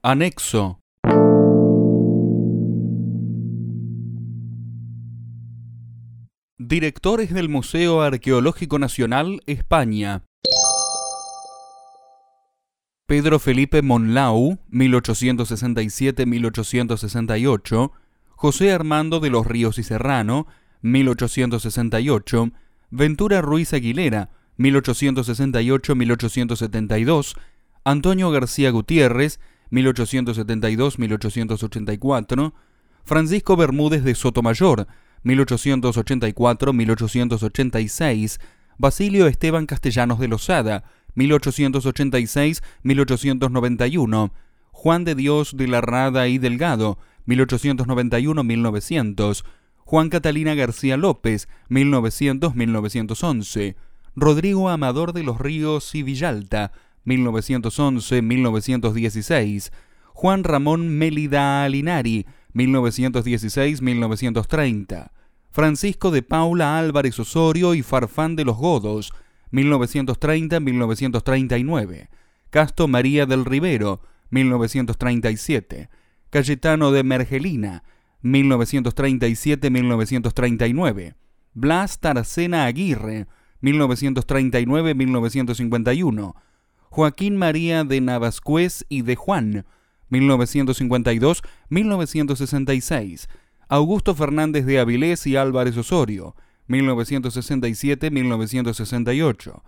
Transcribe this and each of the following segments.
Anexo. Directores del Museo Arqueológico Nacional, España. Pedro Felipe Monlau, 1867-1868, José Armando de los Ríos y Serrano, 1868, Ventura Ruiz Aguilera, 1868-1872, Antonio García Gutiérrez, 1872-1884, Francisco Bermúdez de Sotomayor, 1884-1886, Basilio Esteban Castellanos de Lozada, 1886-1891, Juan de Dios de la Rada y Delgado, 1891-1900, Juan Catalina García López, 1900-1911, Rodrigo Amador de los Ríos y Villalta, 1911-1916, Juan Ramón Mélida Alinari, 1916-1930, Francisco de Paula Álvarez Osorio y Farfán de los Godos, 1930-1939, Casto María del Rivero, 1937, Cayetano de Mergelina, 1937-1939, Blas Taracena Aguirre, 1939-1951, Joaquín María de Navascués y de Juan, 1952-1966, Augusto Fernández de Avilés y Álvarez Osorio, 1967-1968,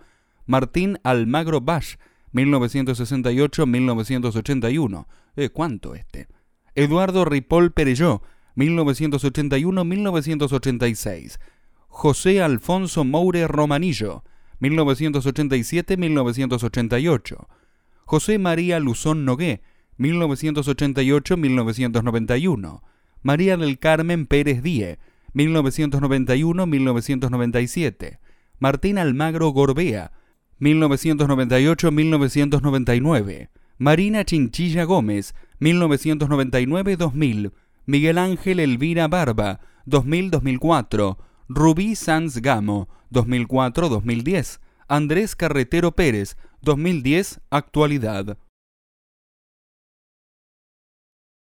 Martín Almagro Bash, 1968-1981. Eh, ¿Cuánto este? Eduardo Ripoll Perelló, 1981-1986. José Alfonso Moure Romanillo, 1987-1988. José María Luzón Nogué, 1988-1991. María del Carmen Pérez Die, 1991-1997. Martín Almagro Gorbea, 1998-1999. Marina Chinchilla Gómez, 1999-2000. Miguel Ángel Elvira Barba, 2000-2004. Rubí Sanz Gamo, 2004-2010. Andrés Carretero Pérez, 2010, actualidad.